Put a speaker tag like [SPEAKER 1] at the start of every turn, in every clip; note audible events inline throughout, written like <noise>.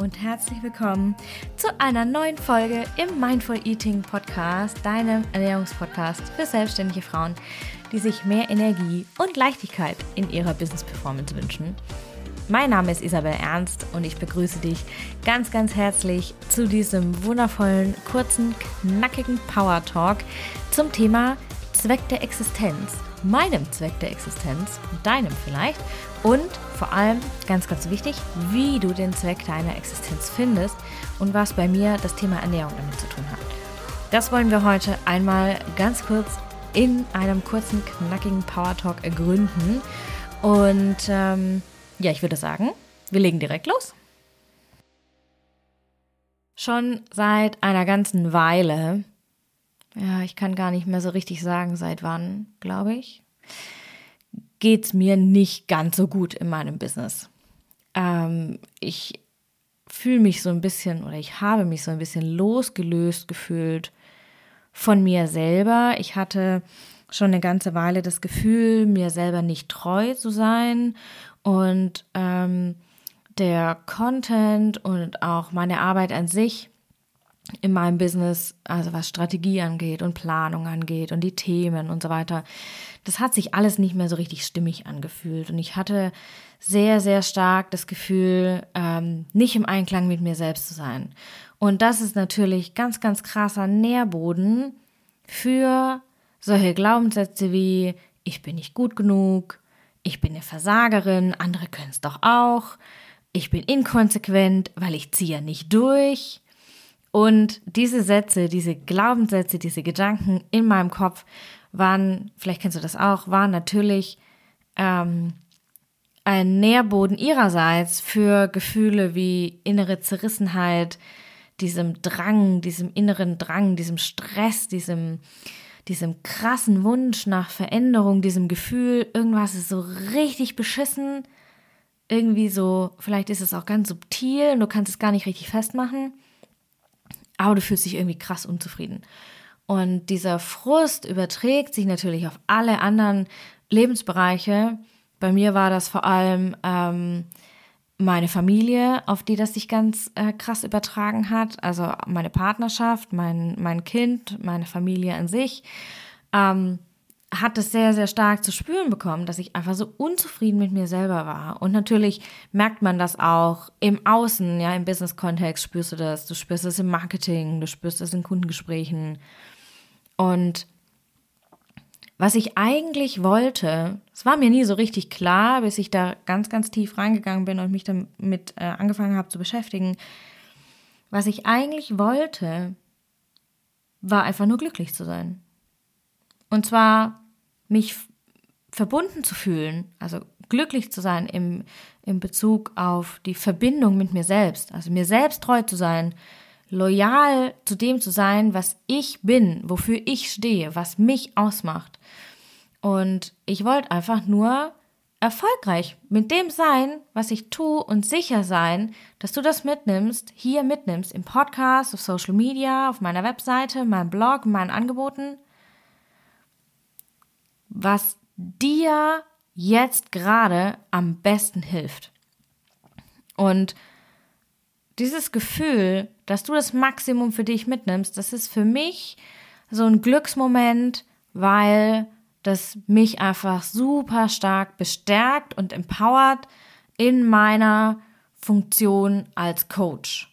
[SPEAKER 1] und herzlich willkommen zu einer neuen Folge im Mindful Eating Podcast, deinem Ernährungspodcast für selbstständige Frauen, die sich mehr Energie und Leichtigkeit in ihrer Business Performance wünschen. Mein Name ist Isabel Ernst und ich begrüße dich ganz, ganz herzlich zu diesem wundervollen, kurzen, knackigen Power Talk zum Thema Zweck der Existenz, meinem Zweck der Existenz, deinem vielleicht und vor allem, ganz, ganz wichtig, wie du den Zweck deiner Existenz findest und was bei mir das Thema Ernährung damit zu tun hat. Das wollen wir heute einmal ganz kurz in einem kurzen, knackigen Power Talk ergründen. Und ähm, ja, ich würde sagen, wir legen direkt los. Schon seit einer ganzen Weile, ja, ich kann gar nicht mehr so richtig sagen, seit wann, glaube ich, geht es mir nicht ganz so gut in meinem Business. Ähm, ich fühle mich so ein bisschen oder ich habe mich so ein bisschen losgelöst gefühlt von mir selber. Ich hatte schon eine ganze Weile das Gefühl, mir selber nicht treu zu sein und ähm, der Content und auch meine Arbeit an sich in meinem Business, also was Strategie angeht und Planung angeht und die Themen und so weiter, das hat sich alles nicht mehr so richtig stimmig angefühlt. Und ich hatte sehr, sehr stark das Gefühl, ähm, nicht im Einklang mit mir selbst zu sein. Und das ist natürlich ganz, ganz krasser Nährboden für solche Glaubenssätze wie, ich bin nicht gut genug, ich bin eine Versagerin, andere können es doch auch, ich bin inkonsequent, weil ich ziehe nicht durch und diese Sätze, diese Glaubenssätze, diese Gedanken in meinem Kopf waren, vielleicht kennst du das auch, waren natürlich ähm, ein Nährboden ihrerseits für Gefühle wie innere Zerrissenheit, diesem Drang, diesem inneren Drang, diesem Stress, diesem, diesem krassen Wunsch nach Veränderung, diesem Gefühl, irgendwas ist so richtig beschissen, irgendwie so, vielleicht ist es auch ganz subtil und du kannst es gar nicht richtig festmachen aber du fühlst dich irgendwie krass unzufrieden. Und dieser Frust überträgt sich natürlich auf alle anderen Lebensbereiche. Bei mir war das vor allem ähm, meine Familie, auf die das sich ganz äh, krass übertragen hat. Also meine Partnerschaft, mein, mein Kind, meine Familie an sich. Ähm, hat es sehr, sehr stark zu spüren bekommen, dass ich einfach so unzufrieden mit mir selber war. Und natürlich merkt man das auch im Außen, ja, im Business-Kontext spürst du das. Du spürst es im Marketing, du spürst es in Kundengesprächen. Und was ich eigentlich wollte, es war mir nie so richtig klar, bis ich da ganz, ganz tief reingegangen bin und mich damit äh, angefangen habe zu beschäftigen. Was ich eigentlich wollte, war einfach nur glücklich zu sein. Und zwar mich verbunden zu fühlen, also glücklich zu sein im, im Bezug auf die Verbindung mit mir selbst, also mir selbst treu zu sein, loyal zu dem zu sein, was ich bin, wofür ich stehe, was mich ausmacht. Und ich wollte einfach nur erfolgreich mit dem sein, was ich tue und sicher sein, dass du das mitnimmst, hier mitnimmst, im Podcast, auf Social Media, auf meiner Webseite, meinem Blog, meinen Angeboten was dir jetzt gerade am besten hilft. Und dieses Gefühl, dass du das Maximum für dich mitnimmst, das ist für mich so ein Glücksmoment, weil das mich einfach super stark bestärkt und empowert in meiner Funktion als Coach.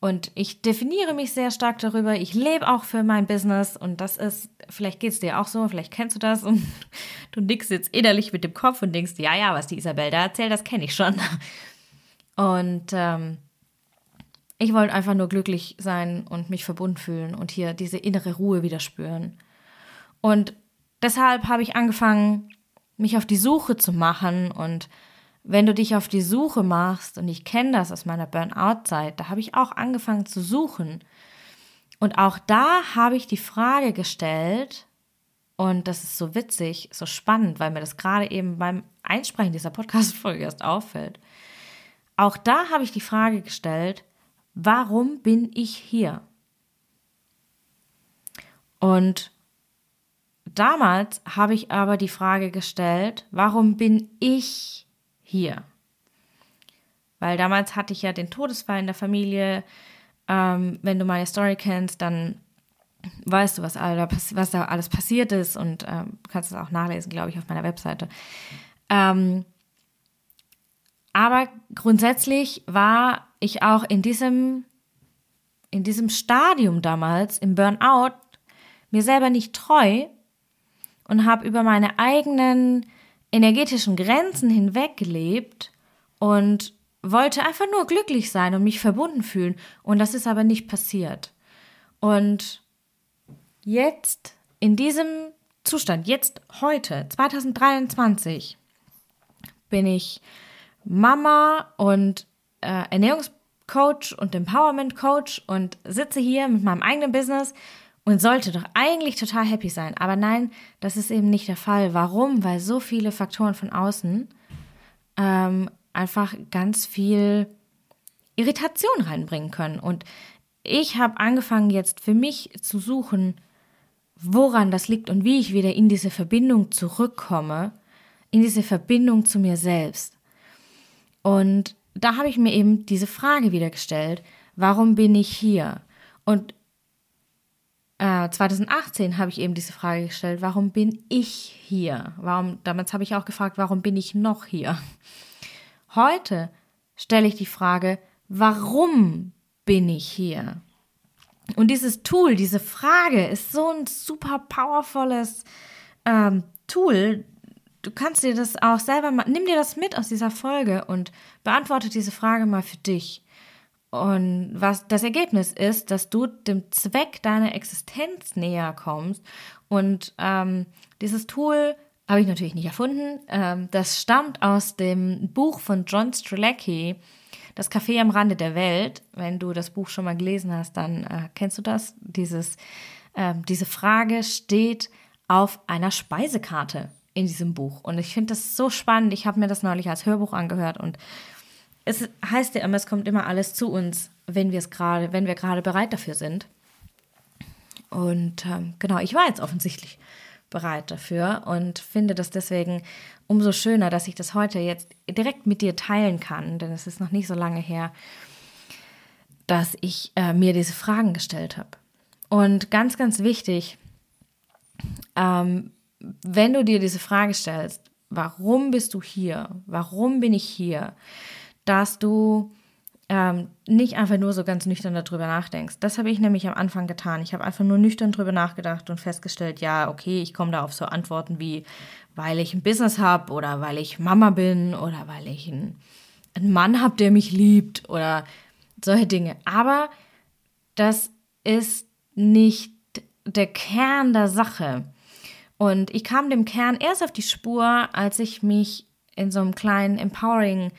[SPEAKER 1] Und ich definiere mich sehr stark darüber. Ich lebe auch für mein Business und das ist, vielleicht geht es dir auch so, vielleicht kennst du das und <laughs> du nickst jetzt innerlich mit dem Kopf und denkst, ja, ja, was die Isabel da erzählt, das kenne ich schon. <laughs> Und ähm, ich wollte einfach nur glücklich sein und mich verbunden fühlen und hier diese innere Ruhe wieder spüren. Und deshalb habe ich angefangen, mich auf die Suche zu machen und wenn du dich auf die Suche machst, und ich kenne das aus meiner Burnout-Zeit, da habe ich auch angefangen zu suchen. Und auch da habe ich die Frage gestellt, und das ist so witzig, so spannend, weil mir das gerade eben beim Einsprechen dieser Podcast-Folge erst auffällt. Auch da habe ich die Frage gestellt, warum bin ich hier? Und damals habe ich aber die Frage gestellt, warum bin ich hier? Weil damals hatte ich ja den Todesfall in der Familie. Ähm, wenn du meine Story kennst, dann weißt du, was, was da alles passiert ist und ähm, kannst es auch nachlesen, glaube ich, auf meiner Webseite. Ähm, aber grundsätzlich war ich auch in diesem, in diesem Stadium damals, im Burnout, mir selber nicht treu und habe über meine eigenen energetischen Grenzen hinweg gelebt und wollte einfach nur glücklich sein und mich verbunden fühlen. Und das ist aber nicht passiert. Und jetzt in diesem Zustand, jetzt heute, 2023, bin ich Mama und äh, Ernährungscoach und Empowerment Coach und sitze hier mit meinem eigenen Business und sollte doch eigentlich total happy sein. Aber nein, das ist eben nicht der Fall. Warum? Weil so viele Faktoren von außen ähm, einfach ganz viel Irritation reinbringen können. Und ich habe angefangen jetzt für mich zu suchen, woran das liegt und wie ich wieder in diese Verbindung zurückkomme, in diese Verbindung zu mir selbst. Und da habe ich mir eben diese Frage wieder gestellt, warum bin ich hier? Und äh, 2018 habe ich eben diese Frage gestellt, warum bin ich hier? Warum, damals habe ich auch gefragt, warum bin ich noch hier? Heute stelle ich die Frage, warum bin ich hier? Und dieses Tool, diese Frage ist so ein super powervolles ähm, Tool. Du kannst dir das auch selber mal, nimm dir das mit aus dieser Folge und beantworte diese Frage mal für dich. Und was das Ergebnis ist, dass du dem Zweck deiner Existenz näher kommst. Und ähm, dieses Tool habe ich natürlich nicht erfunden. Ähm, das stammt aus dem Buch von John Strelacki, Das Café am Rande der Welt. Wenn du das Buch schon mal gelesen hast, dann äh, kennst du das. Dieses, äh, diese Frage steht auf einer Speisekarte in diesem Buch. Und ich finde das so spannend. Ich habe mir das neulich als Hörbuch angehört und es heißt ja immer, es kommt immer alles zu uns, wenn wir es gerade, wenn wir gerade bereit dafür sind. Und ähm, genau, ich war jetzt offensichtlich bereit dafür und finde das deswegen umso schöner, dass ich das heute jetzt direkt mit dir teilen kann, denn es ist noch nicht so lange her, dass ich äh, mir diese Fragen gestellt habe. Und ganz, ganz wichtig, ähm, wenn du dir diese Frage stellst, warum bist du hier? Warum bin ich hier? Dass du ähm, nicht einfach nur so ganz nüchtern darüber nachdenkst. Das habe ich nämlich am Anfang getan. Ich habe einfach nur nüchtern darüber nachgedacht und festgestellt, ja, okay, ich komme da auf so Antworten wie, weil ich ein Business habe oder weil ich Mama bin oder weil ich einen, einen Mann habe, der mich liebt oder solche Dinge. Aber das ist nicht der Kern der Sache. Und ich kam dem Kern erst auf die Spur, als ich mich in so einem kleinen Empowering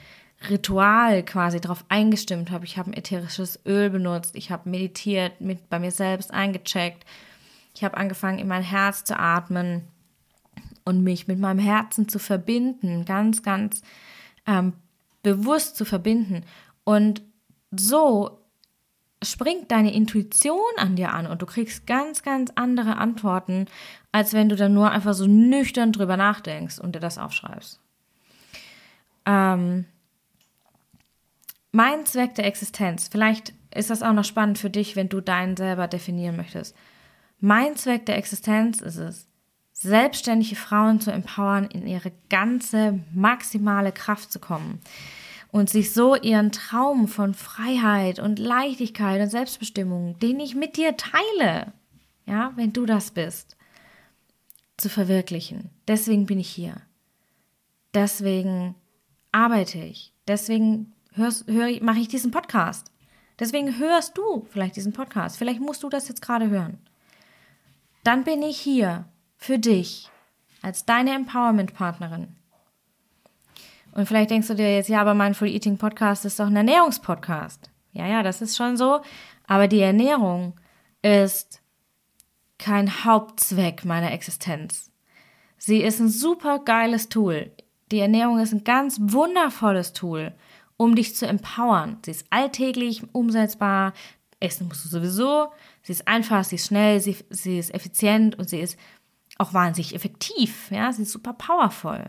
[SPEAKER 1] Ritual quasi darauf eingestimmt habe. Ich habe ein ätherisches Öl benutzt, ich habe meditiert, mit bei mir selbst eingecheckt. Ich habe angefangen, in mein Herz zu atmen und mich mit meinem Herzen zu verbinden, ganz, ganz ähm, bewusst zu verbinden. Und so springt deine Intuition an dir an und du kriegst ganz, ganz andere Antworten, als wenn du dann nur einfach so nüchtern drüber nachdenkst und dir das aufschreibst. Ähm, mein Zweck der Existenz, vielleicht ist das auch noch spannend für dich, wenn du deinen selber definieren möchtest. Mein Zweck der Existenz ist es, selbstständige Frauen zu empowern, in ihre ganze maximale Kraft zu kommen und sich so ihren Traum von Freiheit und Leichtigkeit und Selbstbestimmung, den ich mit dir teile, ja, wenn du das bist, zu verwirklichen. Deswegen bin ich hier. Deswegen arbeite ich. Deswegen hörst, hör, mache ich diesen Podcast. Deswegen hörst du vielleicht diesen Podcast. Vielleicht musst du das jetzt gerade hören. Dann bin ich hier für dich als deine Empowerment-Partnerin. Und vielleicht denkst du dir jetzt, ja, aber mein Full Eating Podcast ist doch ein Ernährungspodcast. Ja, ja, das ist schon so. Aber die Ernährung ist kein Hauptzweck meiner Existenz. Sie ist ein super geiles Tool. Die Ernährung ist ein ganz wundervolles Tool um dich zu empowern. Sie ist alltäglich umsetzbar. Essen musst du sowieso. Sie ist einfach, sie ist schnell, sie, sie ist effizient und sie ist auch wahnsinnig effektiv. Ja, sie ist super powerful.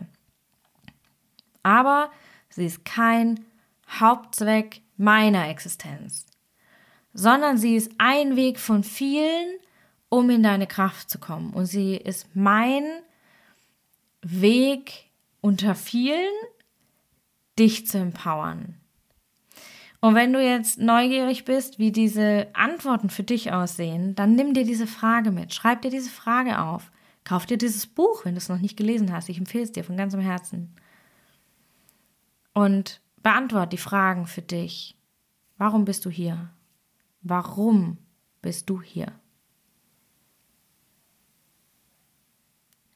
[SPEAKER 1] Aber sie ist kein Hauptzweck meiner Existenz, sondern sie ist ein Weg von vielen, um in deine Kraft zu kommen. Und sie ist mein Weg unter vielen, dich zu empowern. Und wenn du jetzt neugierig bist, wie diese Antworten für dich aussehen, dann nimm dir diese Frage mit, schreib dir diese Frage auf, kauf dir dieses Buch, wenn du es noch nicht gelesen hast. Ich empfehle es dir von ganzem Herzen. Und beantworte die Fragen für dich. Warum bist du hier? Warum bist du hier?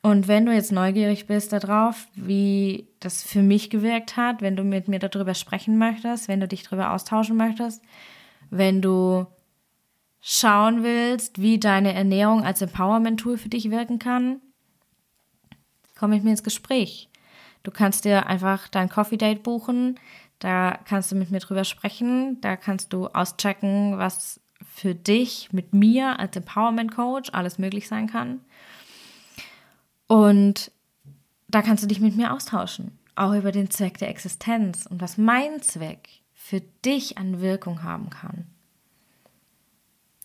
[SPEAKER 1] Und wenn du jetzt neugierig bist darauf, wie das für mich gewirkt hat, wenn du mit mir darüber sprechen möchtest, wenn du dich darüber austauschen möchtest, wenn du schauen willst, wie deine Ernährung als Empowerment-Tool für dich wirken kann, komm mit mir ins Gespräch. Du kannst dir einfach dein Coffee Date buchen, da kannst du mit mir drüber sprechen, da kannst du auschecken, was für dich mit mir als Empowerment Coach alles möglich sein kann. Und da kannst du dich mit mir austauschen, auch über den Zweck der Existenz und was mein Zweck für dich an Wirkung haben kann.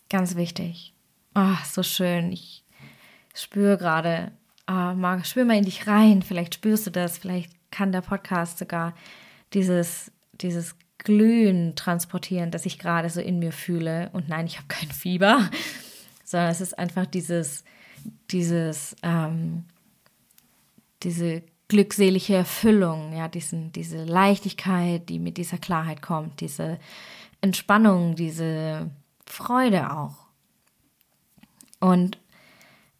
[SPEAKER 1] Ganz wichtig. Oh, so schön. Ich spüre gerade, ah, mal, spür mal in dich rein. Vielleicht spürst du das. Vielleicht kann der Podcast sogar dieses, dieses Glühen transportieren, das ich gerade so in mir fühle. Und nein, ich habe kein Fieber, <laughs> sondern es ist einfach dieses, dieses, ähm, diese glückselige Erfüllung, ja, diesen, diese Leichtigkeit, die mit dieser Klarheit kommt, diese Entspannung, diese Freude auch. Und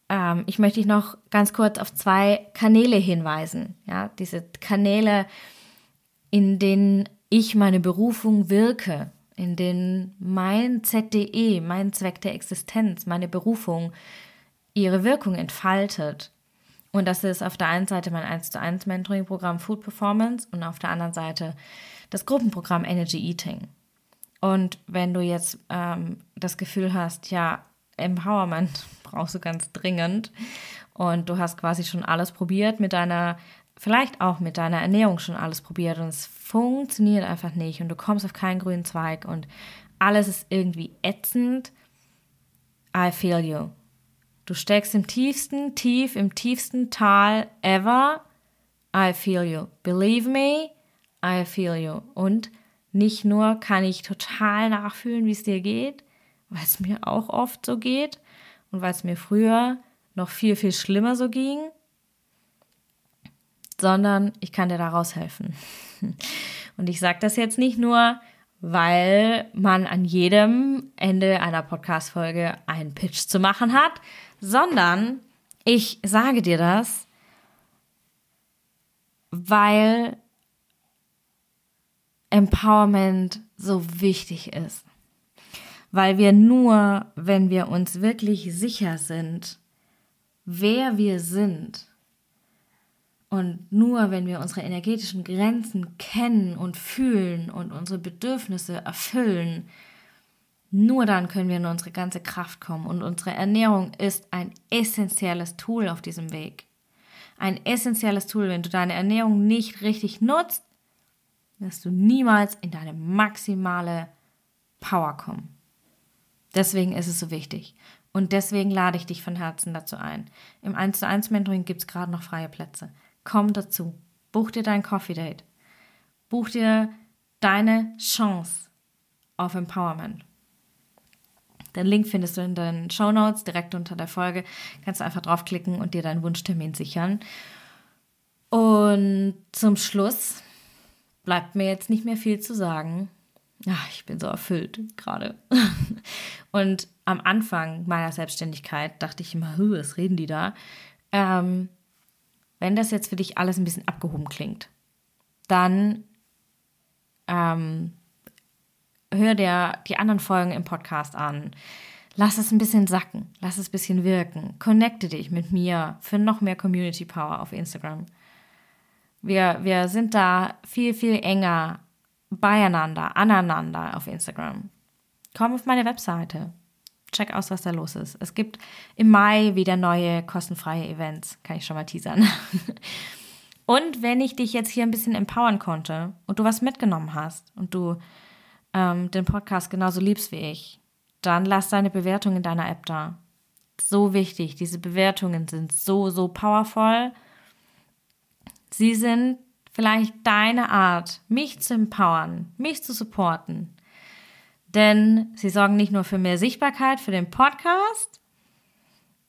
[SPEAKER 1] ähm, ich möchte dich noch ganz kurz auf zwei Kanäle hinweisen, ja, diese Kanäle, in denen ich meine Berufung wirke, in denen mein ZDE, mein Zweck der Existenz, meine Berufung ihre Wirkung entfaltet. Und das ist auf der einen Seite mein 1 zu 1 Mentoring-Programm Food Performance und auf der anderen Seite das Gruppenprogramm Energy Eating. Und wenn du jetzt ähm, das Gefühl hast, ja, Empowerment <laughs> brauchst du ganz dringend und du hast quasi schon alles probiert mit deiner, vielleicht auch mit deiner Ernährung schon alles probiert und es funktioniert einfach nicht und du kommst auf keinen grünen Zweig und alles ist irgendwie ätzend, I feel you. Du steckst im tiefsten Tief, im tiefsten Tal ever. I feel you. Believe me, I feel you. Und nicht nur kann ich total nachfühlen, wie es dir geht, weil es mir auch oft so geht und weil es mir früher noch viel, viel schlimmer so ging, sondern ich kann dir daraus helfen. <laughs> Und ich sage das jetzt nicht nur, weil man an jedem Ende einer Podcast-Folge einen Pitch zu machen hat, sondern ich sage dir das, weil Empowerment so wichtig ist. Weil wir nur, wenn wir uns wirklich sicher sind, wer wir sind, und nur wenn wir unsere energetischen Grenzen kennen und fühlen und unsere Bedürfnisse erfüllen, nur dann können wir in unsere ganze Kraft kommen. Und unsere Ernährung ist ein essentielles Tool auf diesem Weg. Ein essentielles Tool. Wenn du deine Ernährung nicht richtig nutzt, wirst du niemals in deine maximale Power kommen. Deswegen ist es so wichtig. Und deswegen lade ich dich von Herzen dazu ein. Im 1 zu 1 Mentoring gibt es gerade noch freie Plätze. Komm dazu. Buch dir dein Coffee Date. Buch dir deine Chance auf Empowerment. Den Link findest du in den Show Notes direkt unter der Folge. Kannst du einfach draufklicken und dir deinen Wunschtermin sichern. Und zum Schluss bleibt mir jetzt nicht mehr viel zu sagen. Ach, ich bin so erfüllt gerade. <laughs> Und am Anfang meiner Selbstständigkeit dachte ich immer, was reden die da? Ähm, wenn das jetzt für dich alles ein bisschen abgehoben klingt, dann ähm, hör dir die anderen Folgen im Podcast an. Lass es ein bisschen sacken, lass es ein bisschen wirken. Connecte dich mit mir für noch mehr Community Power auf Instagram. Wir, wir sind da viel, viel enger beieinander, aneinander auf Instagram. Komm auf meine Webseite. Check aus, was da los ist. Es gibt im Mai wieder neue kostenfreie Events. Kann ich schon mal teasern. <laughs> Und wenn ich dich jetzt hier ein bisschen empowern konnte und du was mitgenommen hast und du ähm, den Podcast genauso liebst wie ich, dann lass deine Bewertung in deiner App da. So wichtig. Diese Bewertungen sind so, so powerful. Sie sind vielleicht deine Art, mich zu empowern, mich zu supporten. Denn sie sorgen nicht nur für mehr Sichtbarkeit für den Podcast,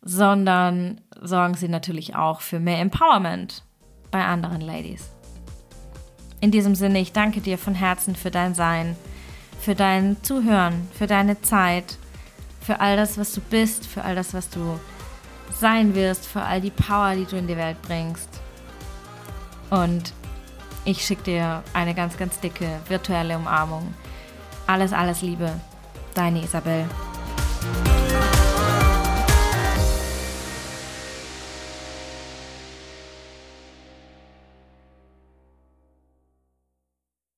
[SPEAKER 1] sondern sorgen sie natürlich auch für mehr Empowerment bei anderen Ladies. In diesem Sinne, ich danke dir von Herzen für dein Sein, für dein Zuhören, für deine Zeit, für all das, was du bist, für all das, was du sein wirst, für all die Power, die du in die Welt bringst. Und ich schicke dir eine ganz, ganz dicke virtuelle Umarmung. Alles, alles Liebe. Deine Isabel.